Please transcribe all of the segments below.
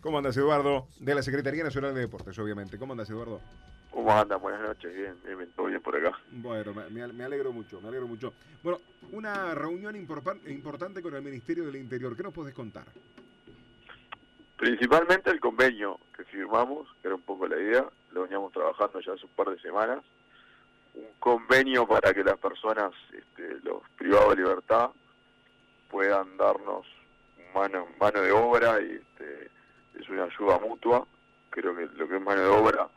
¿Cómo andas, Eduardo? De la Secretaría Nacional de Deportes, obviamente. ¿Cómo andas, Eduardo? ¿Cómo andan? Buenas noches, bien, bien, todo bien por acá. Bueno, me, me alegro mucho, me alegro mucho. Bueno, una reunión importante con el Ministerio del Interior. ¿Qué nos podés contar? Principalmente el convenio que firmamos, que era un poco la idea, lo veníamos trabajando ya hace un par de semanas. Un convenio para que las personas, este, los privados de libertad, puedan darnos mano, mano de obra y este, es una ayuda mutua. Creo que lo que es mano de obra,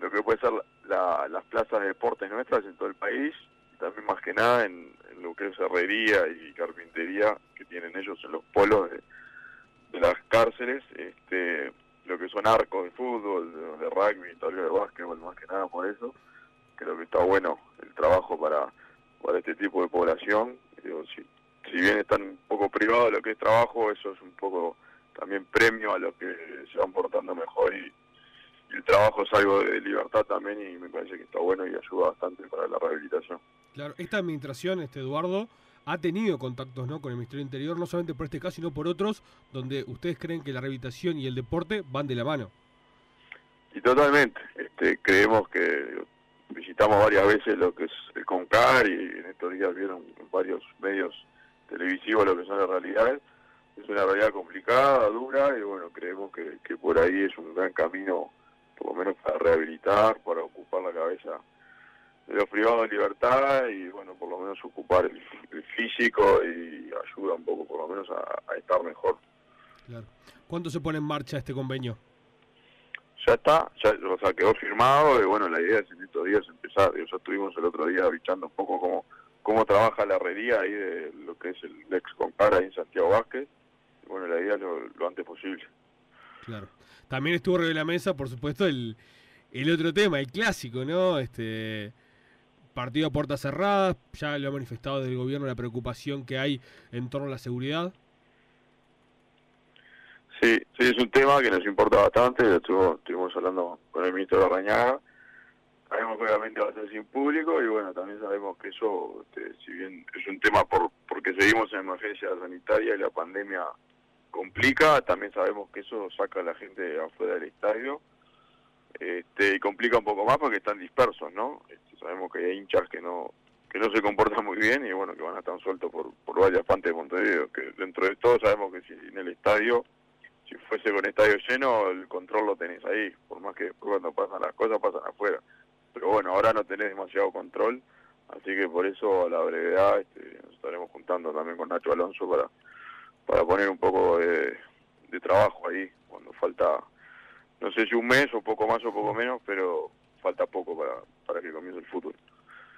lo que puede ser las plazas de deportes nuestras en todo el país, también más que nada en, lo que es herrería y carpintería que tienen ellos en los polos de, las cárceles, este, lo que son arcos de fútbol, de, rugby, tal de básquetbol, más que nada por eso. Creo que está bueno el trabajo para, para este tipo de población. si, si bien están un poco privados de lo que es trabajo, eso es un poco también premio a los que se van portando mejor y, el trabajo es algo de libertad también y me parece que está bueno y ayuda bastante para la rehabilitación. Claro, esta administración, este Eduardo, ha tenido contactos ¿no? con el Ministerio Interior, no solamente por este caso, sino por otros, donde ustedes creen que la rehabilitación y el deporte van de la mano. Y totalmente, este, creemos que visitamos varias veces lo que es el CONCAR y en estos días vieron varios medios televisivos lo que son las realidades es una realidad complicada, dura, y bueno, creemos que, por ahí es un gran camino, por lo menos para rehabilitar, para ocupar la cabeza de los privados de libertad y bueno, por lo menos ocupar el, físico y ayuda un poco, por lo menos, a, estar mejor. Claro. ¿Cuándo se pone en marcha este convenio? Ya está, ya o sea, quedó firmado y bueno, la idea es en estos días empezar. Ya estuvimos el otro día avisando un poco cómo, cómo trabaja la herrería ahí de lo que es el ex Compara ahí en Santiago Vázquez bueno, la idea lo, lo antes posible. Claro. También estuvo sobre la mesa, por supuesto, el, el otro tema, el clásico, ¿no? Este partido a puertas cerradas, ya lo ha manifestado del gobierno la preocupación que hay en torno a la seguridad. Sí, sí, es un tema que nos importa bastante, estuvimos, hablando con el ministro de Rañaga, sabemos que obviamente va a ser sin público y bueno, también sabemos que eso, este, si bien es un tema por porque seguimos en emergencia sanitaria y la pandemia complica, también sabemos que eso saca a la gente afuera del estadio este, y complica un poco más porque están dispersos, ¿no? Este, sabemos que hay hinchas que no que no se comportan muy bien y bueno, que van a estar sueltos por, por varias partes de Montevideo, que dentro de todo sabemos que si en el estadio, si fuese con estadio lleno, el control lo tenés ahí, por más que cuando pasan las cosas pasan afuera. Pero bueno, ahora no tenés demasiado control, así que por eso a la brevedad este, nos estaremos juntando también con Nacho Alonso para para poner un poco de, trabajo ahí, cuando falta, no sé si un mes o poco más o poco menos, pero falta poco para, para que comience el fútbol.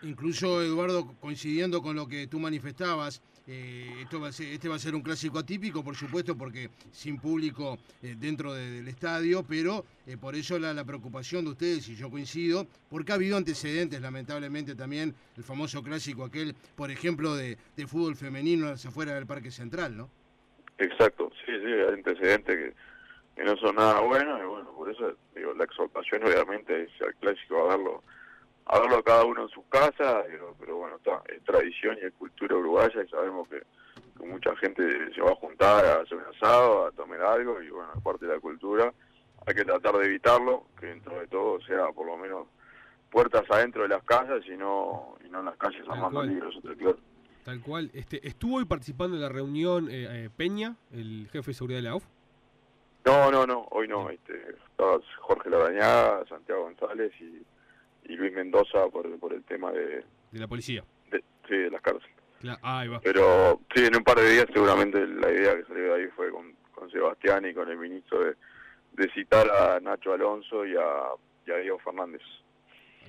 Incluso, Eduardo, coincidiendo con lo que tú manifestabas, eh, esto va a ser, este va a ser un clásico atípico, por supuesto, porque sin público eh, dentro del estadio, pero eh, por eso la, preocupación de ustedes, y yo coincido, porque ha habido antecedentes, lamentablemente también, el famoso clásico aquel, por ejemplo, de, de fútbol femenino hacia afuera del Parque Central, ¿no? Exacto, sí, sí, hay antecedentes que, no son nada buenos y bueno, por eso digo, la exhortación obviamente es al clásico a verlo, a verlo cada uno en su casa, pero bueno, está, es tradición y es cultura uruguaya y sabemos que, mucha gente se va a juntar a hacer un asado, a tomar algo y bueno, aparte de la cultura, hay que tratar de evitarlo, que dentro de todo sea por lo menos puertas adentro de las casas y no, y no en las calles armando libros, claro. Tal cual. Este, ¿Estuvo hoy participando en la reunión eh, eh, Peña, el jefe de seguridad de la UF? No, no, no, hoy no. Este, estaba Jorge Larañaga, Santiago González y, Luis Mendoza por, por el tema de... De la policía. sí, de las cárceles. ahí va. Pero sí, en un par de días seguramente la idea que salió de ahí fue con, con Sebastián y con el ministro de, de citar a Nacho Alonso y a, y a Diego Fernández.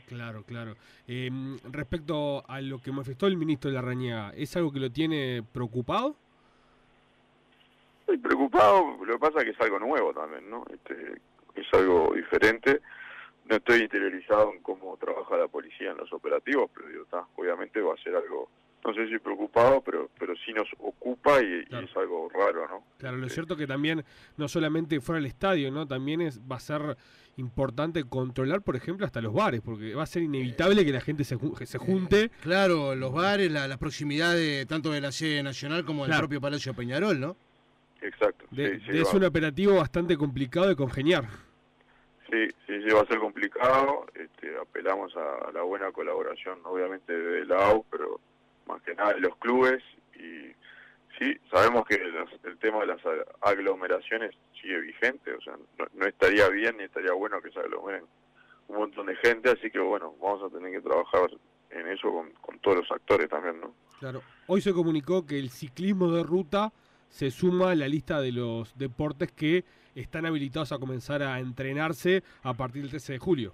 Claro, claro. Em, respecto a lo que manifestó el ministro de la Rañaga, ¿es algo que lo tiene preocupado? Estoy preocupado, lo que pasa es que es algo nuevo también, ¿no? Este, es algo diferente. No estoy interiorizado en cómo trabaja la policía en los operativos, pero digo, obviamente va a ser algo no sé si preocupado, pero pero sí nos ocupa y, es algo raro, ¿no? Claro, lo cierto que también no solamente fuera del estadio, ¿no? También es va a ser importante controlar, por ejemplo, hasta los bares, porque va a ser inevitable que la gente se, se junte. Claro, los bares, la, proximidad de, tanto de la sede nacional como del propio Palacio Peñarol, ¿no? exacto. De- sí, sí, de- es va. un operativo bastante complicado de congeniar. Sí, sí, sí, va a ser complicado. Este, apelamos a, a la buena colaboración, obviamente, de la AU, pero que nada los clubes. Y sí, sabemos que el tema de las aglomeraciones sigue vigente, o sea, no, no estaría bien ni estaría bueno que se aglomeren un montón de gente, así que bueno, vamos a tener que trabajar en eso con, con todos los actores también, ¿no? Claro. Hoy se comunicó que el ciclismo de ruta se suma a la lista de los deportes que están habilitados a comenzar a entrenarse a partir del 13 de julio.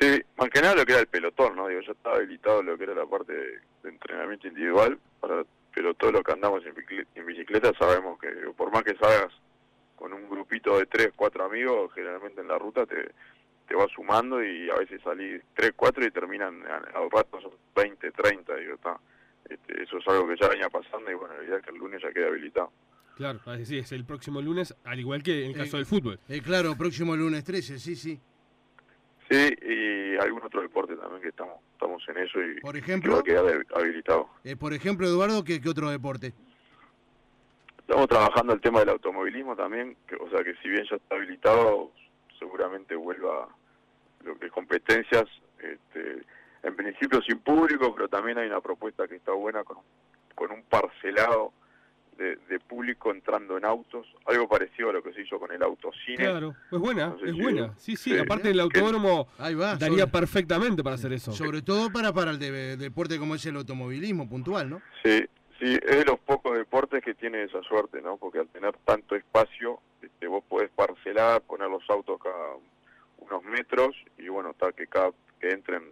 Sí, más que nada lo que era el pelotón, ¿no? Digo, ya estaba habilitado lo que era la parte de, de entrenamiento individual, para, pero todo lo que andamos en bicicleta, en bicicleta sabemos que digo, por más que salgas con un grupito de tres, cuatro amigos, generalmente en la ruta te, te vas sumando y a veces salís tres, cuatro y terminan a- al rato son 20, 30, digo, está. Este, eso es algo que ya venía pasando y bueno, la idea es que el lunes ya quede habilitado. Claro, es decir, es el próximo lunes, al igual que en el caso Eh, del fútbol. Eh, claro, próximo lunes 13, sí, sí. Sí, y algún otro deporte también que estamos estamos en eso y Por que va ejemplo, a quedar habilitado. eh, por ejemplo, Eduardo, ¿qué, qué otro deporte? Estamos trabajando el tema del automovilismo también, que, o sea que si bien ya está habilitado, seguramente vuelva lo que es competencias, este, en principio sin público, pero también hay una propuesta que está buena con, con un parcelado de, de público entrando en autos, algo parecido a lo que se hizo con el autocine. Claro, es buena, No sé es si- buena. Sí, sí, sí. aparte el autódromo Ahí va. daría sobre, perfectamente para hacer eso. sobre todo para, para el de- deporte como es el automovilismo puntual, ¿no? Sí, sí, es de los pocos deportes que tiene esa suerte, ¿no? Porque al tener tanto espacio, este, vos podés parcelar, poner los autos cada unos metros y bueno, está que cada que entren,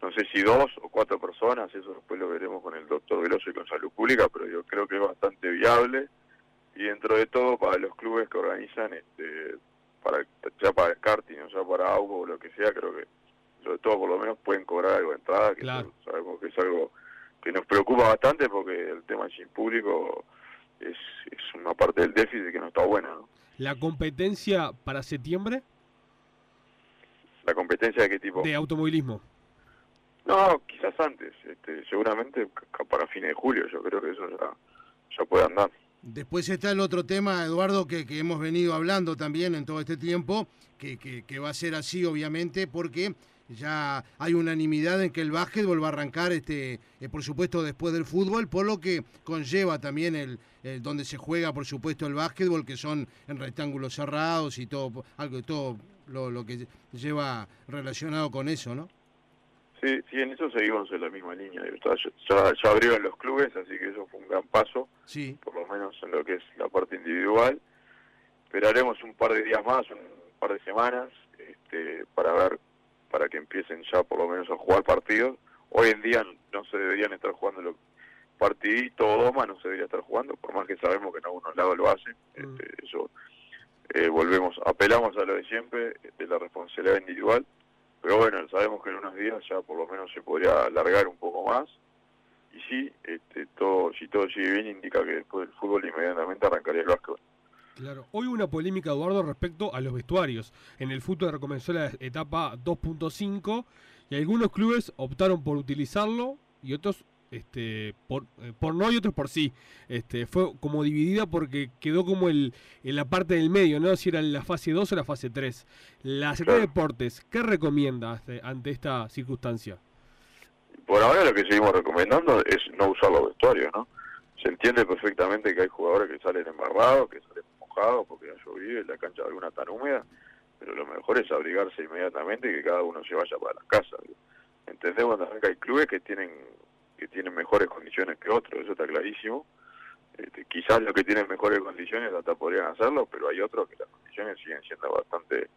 no sé si dos cuatro personas, eso después lo veremos con el doctor Veloso y con Salud Pública, pero yo creo que es bastante viable y dentro de todo para los clubes que organizan, este, para ya para el karting o ya para auto o lo que sea, creo que sobre todo por lo menos pueden cobrar algo de entrada, que Claro. sabemos que es algo que nos preocupa bastante porque el tema sin público es, es una parte del déficit que no está buena. ¿no? La competencia para septiembre La competencia de qué tipo. de automovilismo. No, quizás antes, este, seguramente para fines de julio, yo creo que eso ya, ya puede andar. Después está el otro tema, Eduardo, que, que hemos venido hablando también en todo este tiempo, que, que- que va a ser así, obviamente, porque ya hay unanimidad en que el básquetbol va a arrancar, este, eh, por supuesto, después del fútbol, por lo que conlleva también el, el donde se juega, por supuesto, el básquetbol, que son en rectángulos cerrados y todo, algo, todo lo, lo que lleva relacionado con eso, ¿no? Sí, sí, en eso seguimos en la misma línea. Ya, ya abrieron los clubes, así que eso fue un gran paso, Sí, por lo menos en lo que es la parte individual. Esperaremos un par de días más, un par de semanas, este, para ver, para que empiecen ya por lo menos a jugar partidos. Hoy en día no se deberían estar jugando los partiditos o doma, no se debería estar jugando, por más que sabemos que en algunos lados lo hacen. Mm. Este, eso eh, volvemos, apelamos a lo de siempre, de la responsabilidad individual. Pero bueno, sabemos que en unos días ya por lo menos se podría alargar un poco más. Y sí, este, todo, si todo sigue bien, indica que después del fútbol inmediatamente arrancaría el básquetbol. Claro. Hoy hubo una polémica, Eduardo, respecto a los vestuarios. En el fútbol recomenzó la etapa 2.5 y algunos clubes optaron por utilizarlo y otros este, por, eh, por no y otros por sí. Este, fue como dividida porque quedó como el, en la parte del medio, ¿no? Si era la fase 2 o la fase 3. La Secretaría de Deportes, ¿qué recomienda ante esta circunstancia? Por ahora lo que seguimos recomendando es no usar los vestuarios, ¿no? Se entiende perfectamente que hay jugadores que salen embarrados, que salen mojados porque ha llovido y la cancha alguna tan húmeda, pero lo mejor es abrigarse inmediatamente y que cada uno se vaya para la casa. digo. Entendemos también que hay clubes que tienen tienen mejores condiciones que otros, eso está clarísimo. Este, quizás los que tienen mejores condiciones hasta podrían hacerlo, pero hay otros que las condiciones siguen siendo bastante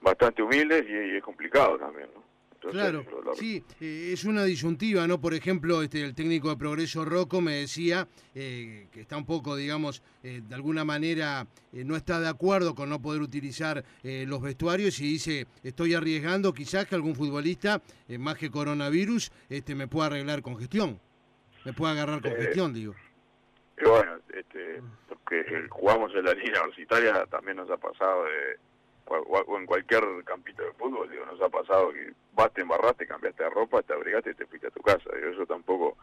bastante humildes y, y es complicado también, ¿no? Claro, lo- sí, eh, es una disyuntiva, ¿no? Por ejemplo, este, el técnico de Progreso Rocco me decía eh, que está un poco, digamos, eh, de alguna manera eh, no está de acuerdo con no poder utilizar los vestuarios y dice, estoy arriesgando quizás que algún futbolista, más que coronavirus, este, me pueda arreglar congestión, me pueda agarrar Eh, congestión, digo. Y bueno, este, porque jugamos en la línea universitaria también nos ha pasado de, o, en cualquier campito de fútbol, digo, nos ha pasado que vas, te embarraste, cambiaste de ropa, te abrigaste y te fuiste a tu casa. Digo, eso tampoco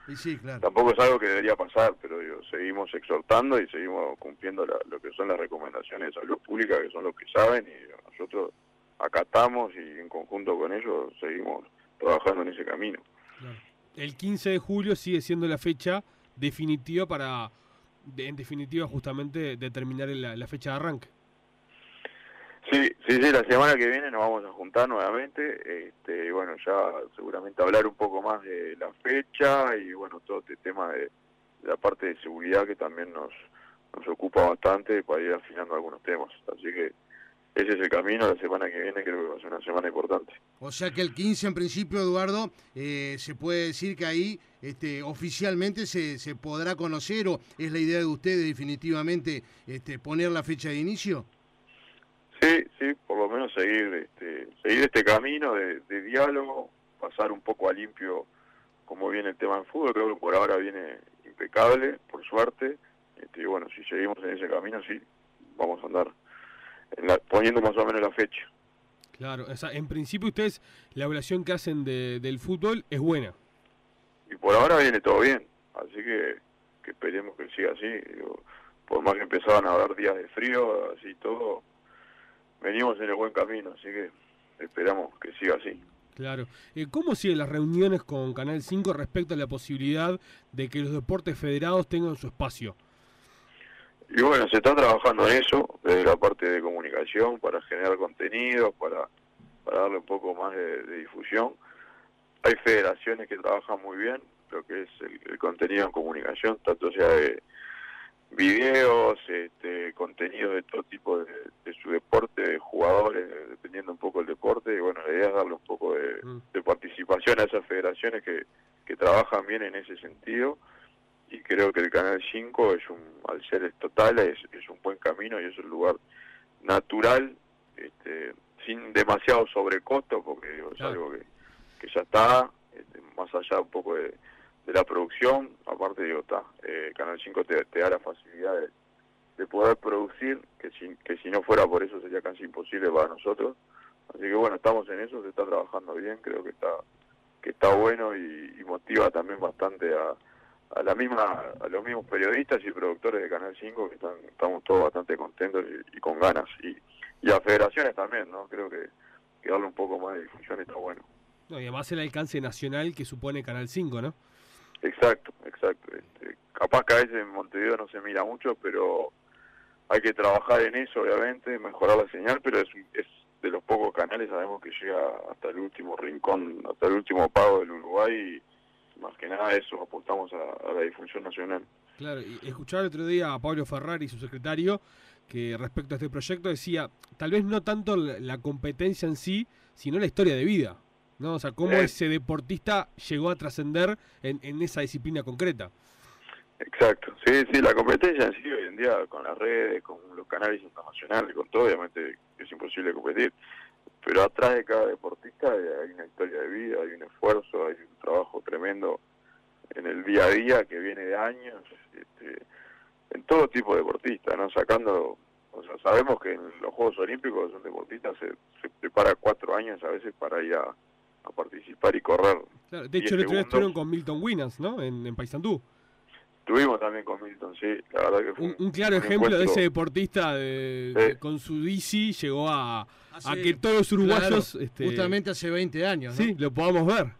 tampoco es algo que debería pasar, pero digo, seguimos exhortando y seguimos cumpliendo lo que son las recomendaciones de salud pública, que son los que saben, y nosotros acatamos y en conjunto con ellos seguimos trabajando en ese camino. El 15 de julio sigue siendo la fecha definitiva para, en definitiva, justamente determinar la fecha de arranque. Sí, sí, sí, la semana que viene nos vamos a juntar nuevamente, este, bueno, ya seguramente hablar un poco más de la fecha y bueno, todo este tema de, la parte de seguridad que también nos, nos ocupa bastante para ir afinando algunos temas. Así que ese es el camino, la semana que viene creo que va a ser una semana importante. O sea que el 15 en principio, Eduardo, eh, se puede decir que ahí este, oficialmente se, se podrá conocer o es la idea de ustedes definitivamente este, poner la fecha de inicio. Sí, sí, por lo menos seguir este, seguir este camino de, diálogo, pasar un poco a limpio como viene el tema del fútbol, creo que por ahora viene impecable, por suerte, este, y bueno, si seguimos en ese camino, sí, vamos a andar poniendo más o menos la fecha. Claro, o sea, en principio ustedes, la evaluación que hacen del fútbol es buena. Y por ahora viene todo bien, así que, que esperemos que siga así. por más que empezaban a haber días de frío, así todo, venimos en el buen camino, así que esperamos que siga así. Claro. Eh, ¿Cómo siguen las reuniones con Canal 5 respecto a la posibilidad de que los deportes federados tengan su espacio? Y bueno, se está trabajando en eso, desde la parte de comunicación, para generar contenidos, para, para darle un poco más de, difusión. Hay federaciones que trabajan muy bien lo que es el, el contenido en comunicación, tanto sea de, videos, este, contenido de todo tipo de, su deporte, de jugadores, dependiendo un poco el deporte, y bueno, la idea es darle un poco de, mm. participación que, que trabajan bien en ese sentido, y creo que el Canal 5 es un, al ser total, es, es un buen camino y es un lugar natural, este, sin demasiado sobrecosto, porque es algo que, que ya está, este, más allá un poco de de la producción, aparte digo, está, eh, Canal 5 te, da la facilidad de, poder producir, que si, que si no fuera por eso sería casi imposible para nosotros. Así que bueno, estamos en eso, se está trabajando bien, creo que está que está bueno y, motiva también bastante a, a la misma a los mismos periodistas y productores de Canal 5 que están, estamos todos bastante contentos y, con ganas y, y a federaciones también, ¿no? Creo que, que darle un poco más de difusión está bueno. No, y además el alcance nacional que supone Canal 5, ¿no? Exacto, exacto. Este, capaz que a veces en Montevideo no se mira mucho, pero hay que trabajar en eso, obviamente, mejorar la señal, pero es, es de los pocos canales, sabemos que llega hasta el último rincón, hasta el último pago del Uruguay, y más que nada eso, apuntamos a, la difusión nacional. Claro, y escuchaba el otro día a Pablo Ferrari, su secretario, que respecto a este proyecto decía, tal vez no tanto la competencia en sí, sino la historia de vida. ¿no? O sea, cómo ese deportista llegó a trascender en, en esa disciplina concreta. Exacto, sí, sí, la competencia en sí hoy en día con las redes, con los canales internacionales, con todo, obviamente es imposible competir, pero atrás de cada deportista hay una historia de vida, hay un esfuerzo, hay un trabajo tremendo en el día a día que viene de años, este, en todo tipo de deportista, ¿no? Sacando, o sea, sabemos que en los Juegos Olímpicos un deportista se, se prepara cuatro años a veces para ir a, a participar y correr. de hecho, el otro día estuvieron con Milton Winners, ¿no? En, en Paysandú. Estuvimos también con Milton, sí, la verdad que fue un, claro ejemplo de ese deportista de, con su bici llegó a, a que todos los uruguayos... este, justamente hace 20 años, ¿no? Sí, lo podamos ver.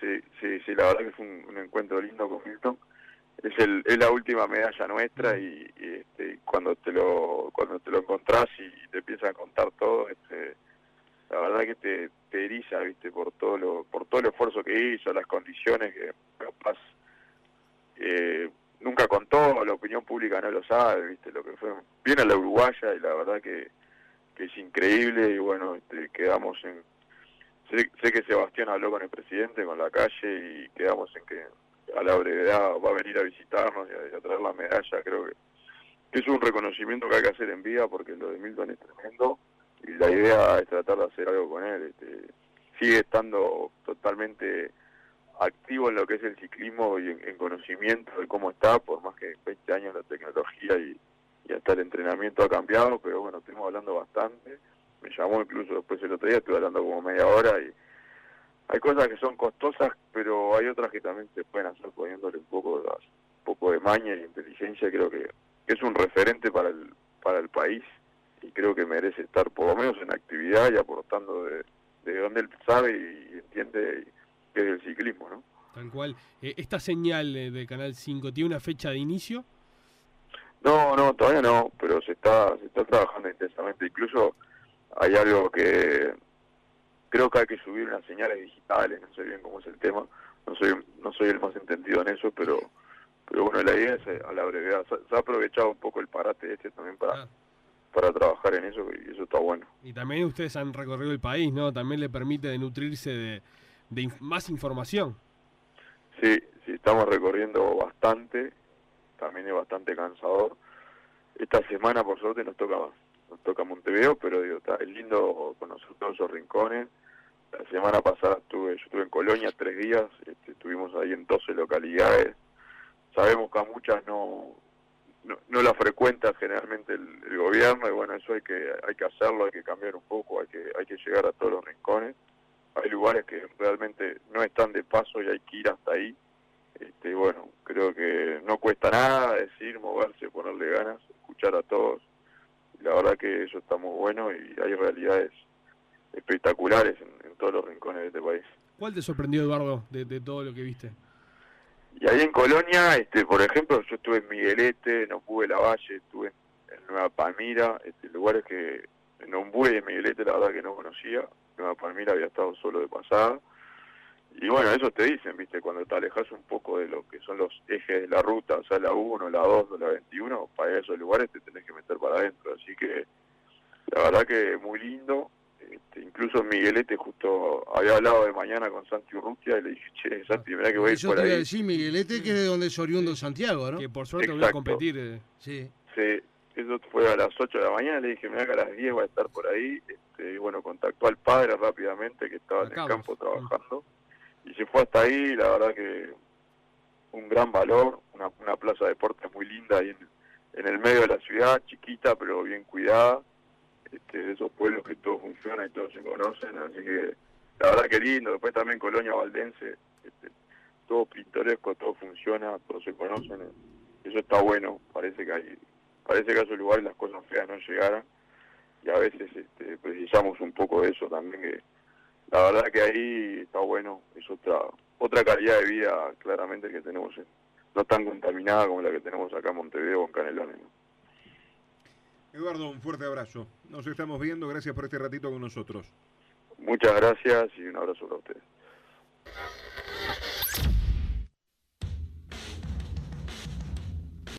Sí, sí, sí, la verdad que fue un, encuentro lindo con Milton. Es, el, es la última medalla nuestra y, este, cuando te lo cuando te lo encontrás y te empiezan a contar todo, este, la verdad que te, te eriza, viste, por todo lo, por todo el esfuerzo que hizo, las condiciones que capaz eh, nunca contó, la opinión pública no lo sabe, viste, lo que fue, viene la uruguaya y la verdad que, que es increíble y bueno, este, quedamos en, sé, que Sebastián habló con el presidente, con la calle y quedamos en que a la brevedad va a venir a visitarnos y a, traer la medalla, creo que, que es un reconocimiento que hay que hacer en vida porque lo de Milton es tremendo y la idea es tratar de hacer algo con él. Este, sigue estando totalmente activo en lo que es el ciclismo y en, conocimiento de cómo está, por más que 20 años la tecnología y, hasta el entrenamiento ha cambiado, pero bueno, estuvimos hablando bastante. Me llamó incluso después el otro día, estuve hablando como media hora y hay cosas que son costosas, pero hay otras que también se pueden hacer poniéndole un poco de, un poco de maña y inteligencia, creo que es un referente para el, para el país y creo que merece estar por lo menos en actividad y aportando de, de donde él sabe y entiende que es el ciclismo, ¿no? Tal cual. Eh, ¿Esta señal de Canal 5 tiene una fecha de inicio? No, no, todavía no, pero se está, se está trabajando intensamente. Incluso hay algo que creo que hay que subir unas señales digitales, no sé bien cómo es el tema, no soy no soy el más entendido en eso, pero pero bueno, la idea es eh, a la brevedad. Se, ha aprovechado un poco el parate este también para, para trabajar en eso y eso está bueno. Y también ustedes han recorrido el país, ¿no? También le permite de nutrirse de, de más información. Sí, sí, estamos recorriendo bastante también es bastante cansador. Esta semana, por suerte, nos toca nos toca Montevideo, pero digo, está, es lindo conocer todos esos rincones. La semana pasada estuve, yo estuve en Colonia tres días, este, estuvimos ahí en 12 localidades. Sabemos que a muchas no, no, la frecuenta generalmente el, gobierno y bueno, eso hay que hay que hacerlo, hay que cambiar un poco, hay que hay que llegar a todos los rincones. Hay lugares que realmente no están de paso y hay que ir hasta ahí este, bueno, creo que no cuesta nada decir, moverse, ponerle ganas, escuchar a todos. La verdad que eso está muy bueno y hay realidades espectaculares en, todos los rincones de este país. ¿Cuál te sorprendió, Eduardo, de, todo lo que viste? Y ahí en Colonia, este, por ejemplo, yo estuve en Miguelete, en Ombú la Valle, estuve en, Nueva Palmira, este, lugares que en Ombú y en Miguelete la verdad que no conocía. Nueva Palmira había estado solo de pasada y bueno, eso te dicen, viste, cuando te alejas un poco de lo que son los ejes de la ruta, o sea, la 1, la 2 o la 21, para esos lugares te tenés que meter para adentro. Así que la verdad que muy lindo. Este, incluso Miguelete justo había hablado de mañana con Santi Urrutia y le dije, che, Santi, mirá que voy a ir por te ahí. Decir Miguelete, que es de donde es oriundo Santiago, ¿no? Que por suerte voy a competir. Eh. Sí. Sí, eso fue a las 8 de la mañana, le dije, mirá que a las 10 va a estar por ahí. Este, y bueno, contactó al padre rápidamente que estaba en el campo trabajando y se fue hasta ahí, la verdad que un gran valor, una, una plaza de deportes muy linda ahí en, el medio de la ciudad, chiquita pero bien cuidada, este, de esos pueblos que todo funciona y todos se conocen, así que la verdad que lindo, después también Colonia Valdense, este, todo pintoresco, todo funciona, todos se conocen, eso está bueno, parece que hay, parece que a esos lugares las cosas feas no llegaran y a veces este, precisamos un poco de eso también que la verdad que ahí está bueno, es otra otra calidad de vida claramente que tenemos, no tan contaminada como la que tenemos acá en Montevideo o en Canelones. Eduardo, un fuerte abrazo. Nos estamos viendo, gracias por este ratito con nosotros. Muchas gracias y un abrazo para ustedes.